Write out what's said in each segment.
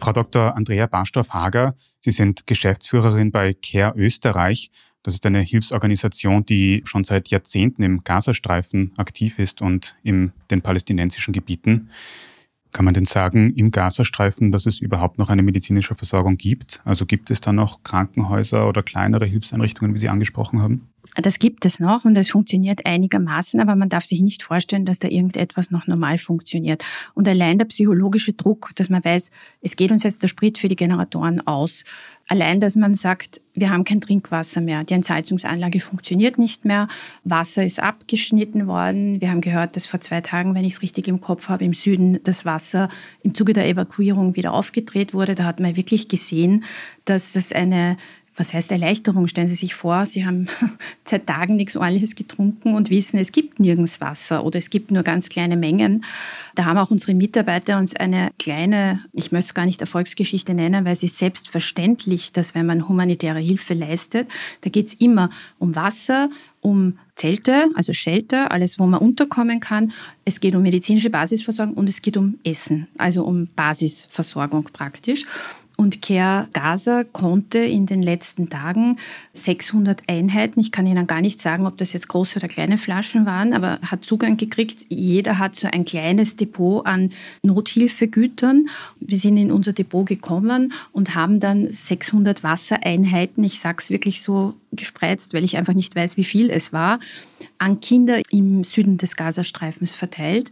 Frau Dr. Andrea Barstoff-Hager, Sie sind Geschäftsführerin bei CARE Österreich. Das ist eine Hilfsorganisation, die schon seit Jahrzehnten im Gazastreifen aktiv ist und in den palästinensischen Gebieten. Kann man denn sagen, im Gazastreifen, dass es überhaupt noch eine medizinische Versorgung gibt? Also gibt es da noch Krankenhäuser oder kleinere Hilfseinrichtungen, wie Sie angesprochen haben? Das gibt es noch und es funktioniert einigermaßen, aber man darf sich nicht vorstellen, dass da irgendetwas noch normal funktioniert. Und allein der psychologische Druck, dass man weiß, es geht uns jetzt der Sprit für die Generatoren aus. Allein, dass man sagt, wir haben kein Trinkwasser mehr, die Entsalzungsanlage funktioniert nicht mehr, Wasser ist abgeschnitten worden. Wir haben gehört, dass vor zwei Tagen, wenn ich es richtig im Kopf habe, im Süden das Wasser im Zuge der Evakuierung wieder aufgedreht wurde. Da hat man wirklich gesehen, dass das eine was heißt Erleichterung? Stellen Sie sich vor, Sie haben seit Tagen nichts Ordentliches getrunken und wissen, es gibt nirgends Wasser oder es gibt nur ganz kleine Mengen. Da haben auch unsere Mitarbeiter uns eine kleine, ich möchte es gar nicht Erfolgsgeschichte nennen, weil es ist selbstverständlich, dass wenn man humanitäre Hilfe leistet, da geht es immer um Wasser, um Zelte, also Shelter, alles, wo man unterkommen kann. Es geht um medizinische Basisversorgung und es geht um Essen, also um Basisversorgung praktisch. Und Care Gaza konnte in den letzten Tagen 600 Einheiten, ich kann Ihnen gar nicht sagen, ob das jetzt große oder kleine Flaschen waren, aber hat Zugang gekriegt. Jeder hat so ein kleines Depot an Nothilfegütern. Wir sind in unser Depot gekommen und haben dann 600 Wassereinheiten, ich sage es wirklich so gespreizt, weil ich einfach nicht weiß, wie viel es war, an Kinder im Süden des Gazastreifens verteilt.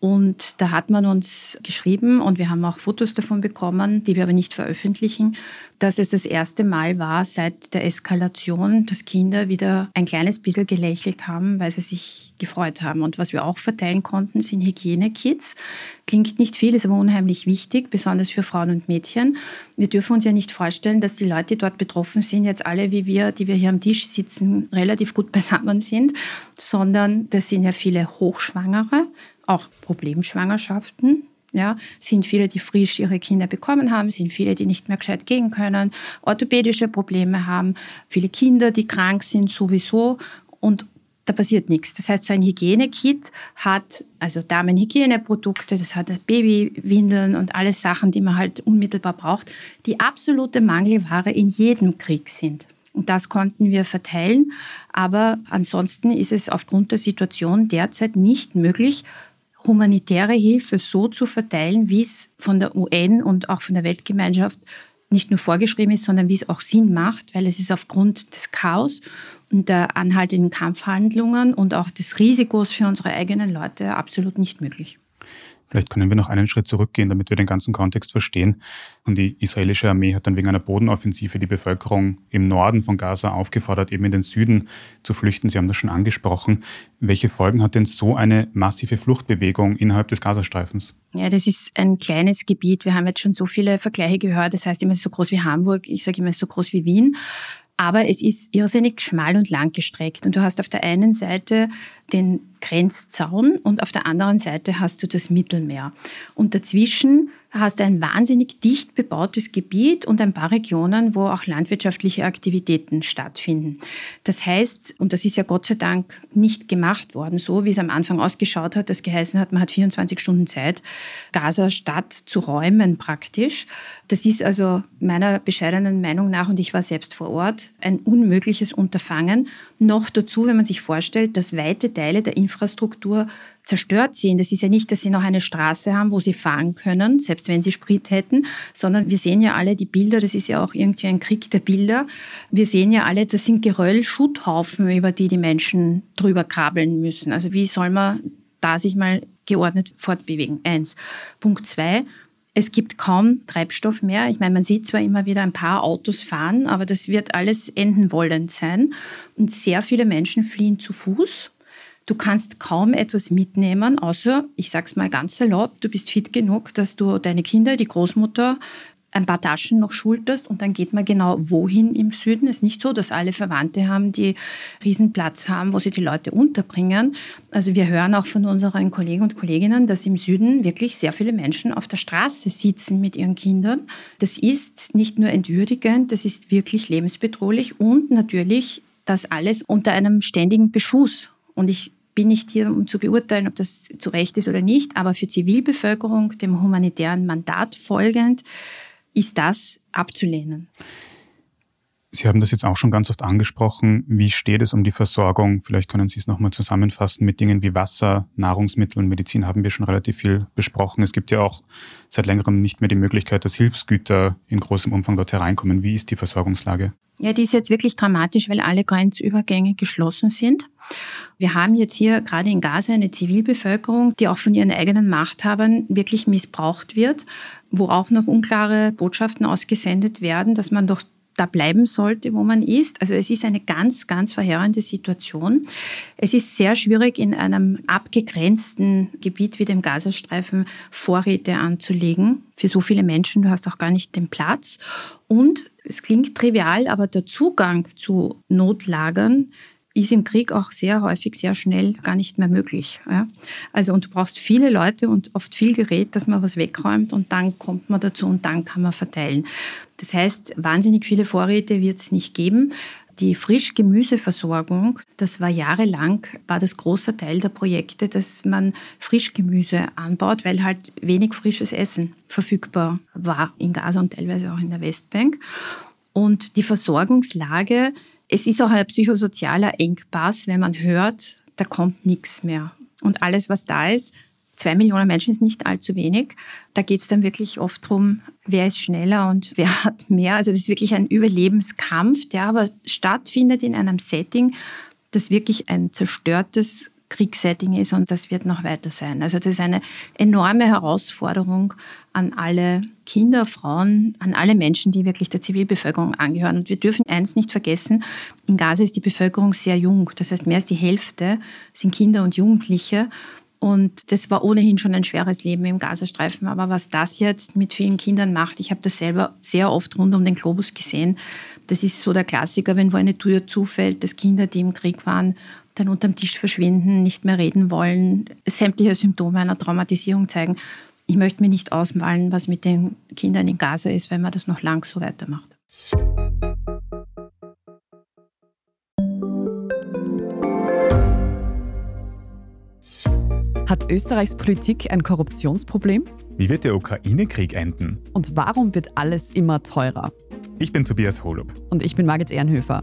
Und da hat man uns geschrieben und wir haben auch Fotos davon bekommen, die wir aber nicht veröffentlichen, dass es das erste Mal war seit der Eskalation, dass Kinder wieder ein kleines bisschen gelächelt haben, weil sie sich gefreut haben. Und was wir auch verteilen konnten, sind Hygienekits. Klingt nicht viel, ist aber unheimlich wichtig, besonders für Frauen und Mädchen. Wir dürfen uns ja nicht vorstellen, dass die Leute, die dort betroffen sind, jetzt alle wie wir, die wir hier am Tisch sitzen, relativ gut beisammen sind, sondern das sind ja viele Hochschwangere auch Problemschwangerschaften. Ja, sind viele, die frisch ihre Kinder bekommen haben, sind viele, die nicht mehr gescheit gehen können, orthopädische Probleme haben, viele Kinder, die krank sind sowieso und da passiert nichts. Das heißt, so ein Hygienekit hat also Damenhygieneprodukte, das hat Babywindeln und alles Sachen, die man halt unmittelbar braucht, die absolute Mangelware in jedem Krieg sind. Und das konnten wir verteilen. Aber ansonsten ist es aufgrund der Situation derzeit nicht möglich, humanitäre Hilfe so zu verteilen, wie es von der UN und auch von der Weltgemeinschaft nicht nur vorgeschrieben ist, sondern wie es auch Sinn macht, weil es ist aufgrund des Chaos und der anhaltenden Kampfhandlungen und auch des Risikos für unsere eigenen Leute absolut nicht möglich. Vielleicht können wir noch einen Schritt zurückgehen, damit wir den ganzen Kontext verstehen. Und die israelische Armee hat dann wegen einer Bodenoffensive die Bevölkerung im Norden von Gaza aufgefordert, eben in den Süden zu flüchten. Sie haben das schon angesprochen. Welche Folgen hat denn so eine massive Fluchtbewegung innerhalb des Gazastreifens? Ja, das ist ein kleines Gebiet. Wir haben jetzt schon so viele Vergleiche gehört. Das heißt immer, so groß wie Hamburg. Ich sage immer, so groß wie Wien. Aber es ist irrsinnig schmal und lang gestreckt. Und du hast auf der einen Seite den Grenzzaun und auf der anderen Seite hast du das Mittelmeer. Und dazwischen hast ein wahnsinnig dicht bebautes Gebiet und ein paar Regionen, wo auch landwirtschaftliche Aktivitäten stattfinden. Das heißt, und das ist ja Gott sei Dank nicht gemacht worden, so wie es am Anfang ausgeschaut hat, das geheißen hat, man hat 24 Stunden Zeit, Gaza Stadt zu räumen praktisch. Das ist also meiner bescheidenen Meinung nach, und ich war selbst vor Ort, ein unmögliches Unterfangen. Noch dazu, wenn man sich vorstellt, dass weite Teile der Infrastruktur zerstört sind. Das ist ja nicht, dass sie noch eine Straße haben, wo sie fahren können, selbst wenn sie Sprit hätten, sondern wir sehen ja alle die Bilder, das ist ja auch irgendwie ein Krieg der Bilder. Wir sehen ja alle, das sind Geröll, Schutthaufen, über die die Menschen drüber krabbeln müssen. Also wie soll man da sich mal geordnet fortbewegen? Eins. Punkt zwei. Es gibt kaum Treibstoff mehr. Ich meine, man sieht zwar immer wieder ein paar Autos fahren, aber das wird alles enden wollend sein. Und sehr viele Menschen fliehen zu Fuß Du kannst kaum etwas mitnehmen, außer, ich sag's mal ganz salopp, du bist fit genug, dass du deine Kinder, die Großmutter, ein paar Taschen noch schulterst und dann geht man genau wohin im Süden. Es ist nicht so, dass alle Verwandte haben, die Riesenplatz haben, wo sie die Leute unterbringen. Also wir hören auch von unseren Kollegen und Kolleginnen, dass im Süden wirklich sehr viele Menschen auf der Straße sitzen mit ihren Kindern. Das ist nicht nur entwürdigend, das ist wirklich lebensbedrohlich und natürlich das alles unter einem ständigen Beschuss. Und ich bin nicht hier, um zu beurteilen, ob das zu Recht ist oder nicht, aber für Zivilbevölkerung, dem humanitären Mandat folgend, ist das abzulehnen. Sie haben das jetzt auch schon ganz oft angesprochen. Wie steht es um die Versorgung? Vielleicht können Sie es nochmal zusammenfassen mit Dingen wie Wasser, Nahrungsmittel und Medizin haben wir schon relativ viel besprochen. Es gibt ja auch seit längerem nicht mehr die Möglichkeit, dass Hilfsgüter in großem Umfang dort hereinkommen. Wie ist die Versorgungslage? Ja, die ist jetzt wirklich dramatisch, weil alle Grenzübergänge geschlossen sind. Wir haben jetzt hier gerade in Gaza eine Zivilbevölkerung, die auch von ihren eigenen Machthabern wirklich missbraucht wird, wo auch noch unklare Botschaften ausgesendet werden, dass man doch da bleiben sollte, wo man ist. Also es ist eine ganz, ganz verheerende Situation. Es ist sehr schwierig, in einem abgegrenzten Gebiet wie dem Gazastreifen Vorräte anzulegen für so viele Menschen. Du hast auch gar nicht den Platz. Und es klingt trivial, aber der Zugang zu Notlagern ist im Krieg auch sehr häufig, sehr schnell gar nicht mehr möglich. Ja? Also und du brauchst viele Leute und oft viel Gerät, dass man was wegräumt und dann kommt man dazu und dann kann man verteilen. Das heißt, wahnsinnig viele Vorräte wird es nicht geben. Die Frischgemüseversorgung, das war jahrelang, war das großer Teil der Projekte, dass man Frischgemüse anbaut, weil halt wenig frisches Essen verfügbar war in Gaza und teilweise auch in der Westbank. Und die Versorgungslage es ist auch ein psychosozialer Engpass, wenn man hört, da kommt nichts mehr. Und alles, was da ist, zwei Millionen Menschen ist nicht allzu wenig. Da geht es dann wirklich oft darum, wer ist schneller und wer hat mehr. Also das ist wirklich ein Überlebenskampf, der aber stattfindet in einem Setting, das wirklich ein zerstörtes Kriegssetting ist und das wird noch weiter sein. Also das ist eine enorme Herausforderung an alle Kinder, Frauen, an alle Menschen, die wirklich der Zivilbevölkerung angehören. Und wir dürfen eins nicht vergessen, in Gaza ist die Bevölkerung sehr jung. Das heißt, mehr als die Hälfte sind Kinder und Jugendliche. Und das war ohnehin schon ein schweres Leben im Gazastreifen. Aber was das jetzt mit vielen Kindern macht, ich habe das selber sehr oft rund um den Globus gesehen. Das ist so der Klassiker, wenn wo eine Tür zufällt, dass Kinder, die im Krieg waren, dann unterm Tisch verschwinden, nicht mehr reden wollen, sämtliche Symptome einer Traumatisierung zeigen. Ich möchte mir nicht ausmalen, was mit den Kindern in Gaza ist, wenn man das noch lang so weitermacht. Hat Österreichs Politik ein Korruptionsproblem? Wie wird der Ukraine-Krieg enden? Und warum wird alles immer teurer? Ich bin Tobias Holub. Und ich bin Margit Ehrenhöfer.